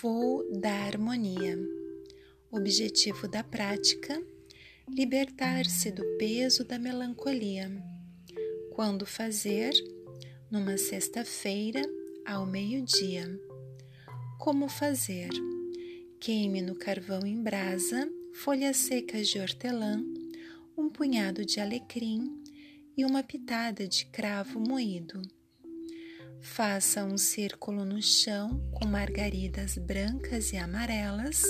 Voo da harmonia. Objetivo da prática: libertar-se do peso da melancolia. Quando fazer? Numa sexta-feira, ao meio-dia. Como fazer? Queime no carvão em brasa folhas secas de hortelã, um punhado de alecrim e uma pitada de cravo moído. Faça um círculo no chão com margaridas brancas e amarelas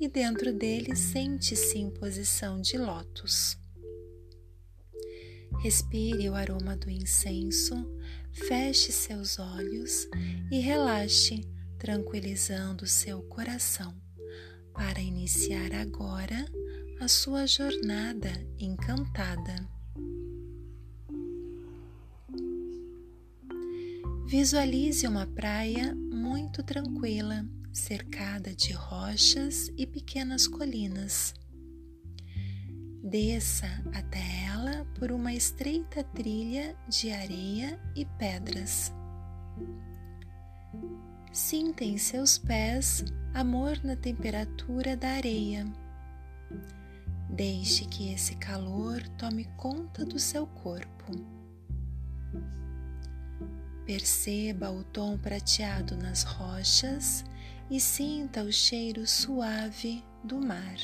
e dentro dele sente-se em posição de lótus. Respire o aroma do incenso, feche seus olhos e relaxe, tranquilizando seu coração, para iniciar agora a sua jornada encantada. Visualize uma praia muito tranquila, cercada de rochas e pequenas colinas. Desça até ela por uma estreita trilha de areia e pedras. Sinta em seus pés amor na temperatura da areia. Deixe que esse calor tome conta do seu corpo. Perceba o tom prateado nas rochas e sinta o cheiro suave do mar.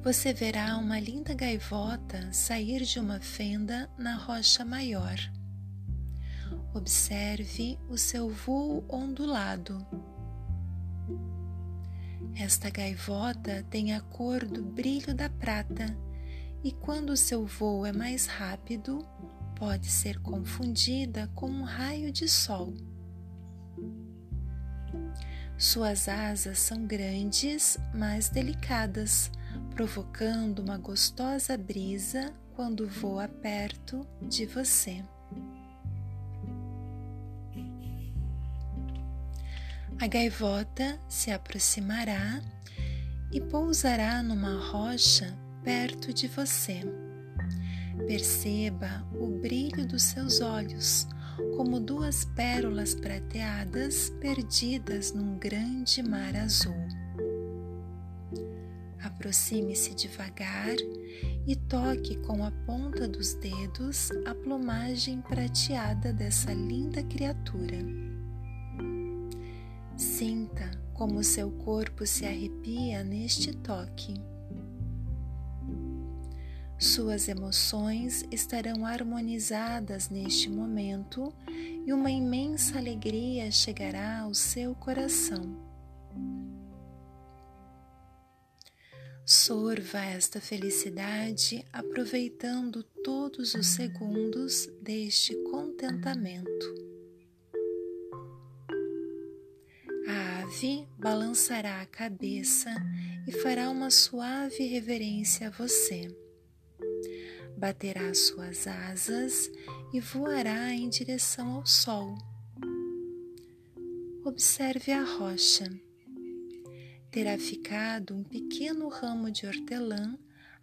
Você verá uma linda gaivota sair de uma fenda na rocha maior. Observe o seu voo ondulado. Esta gaivota tem a cor do brilho da prata e quando o seu voo é mais rápido, pode ser confundida com um raio de sol. Suas asas são grandes, mas delicadas, provocando uma gostosa brisa quando voa perto de você. A gaivota se aproximará e pousará numa rocha perto de você. Perceba o brilho dos seus olhos, como duas pérolas prateadas perdidas num grande mar azul. Aproxime-se devagar e toque com a ponta dos dedos a plumagem prateada dessa linda criatura. Sinta como seu corpo se arrepia neste toque. Suas emoções estarão harmonizadas neste momento e uma imensa alegria chegará ao seu coração. Sorva esta felicidade aproveitando todos os segundos deste contentamento. A ave balançará a cabeça e fará uma suave reverência a você baterá suas asas e voará em direção ao sol. Observe a rocha. Terá ficado um pequeno ramo de hortelã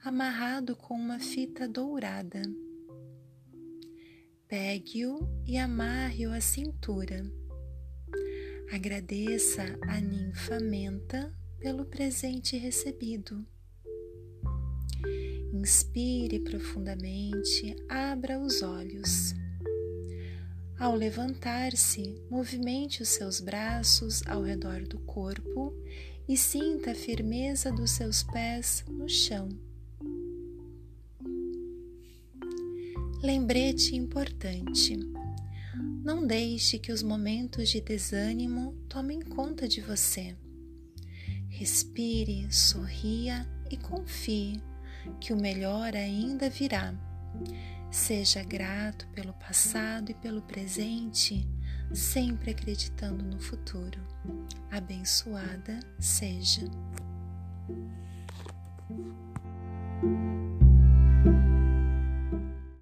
amarrado com uma fita dourada. Pegue-o e amarre-o à cintura. Agradeça a ninfa menta pelo presente recebido. Inspire profundamente, abra os olhos. Ao levantar-se, movimente os seus braços ao redor do corpo e sinta a firmeza dos seus pés no chão. Lembrete importante: não deixe que os momentos de desânimo tomem conta de você. Respire, sorria e confie que o melhor ainda virá. Seja grato pelo passado e pelo presente, sempre acreditando no futuro. Abençoada seja.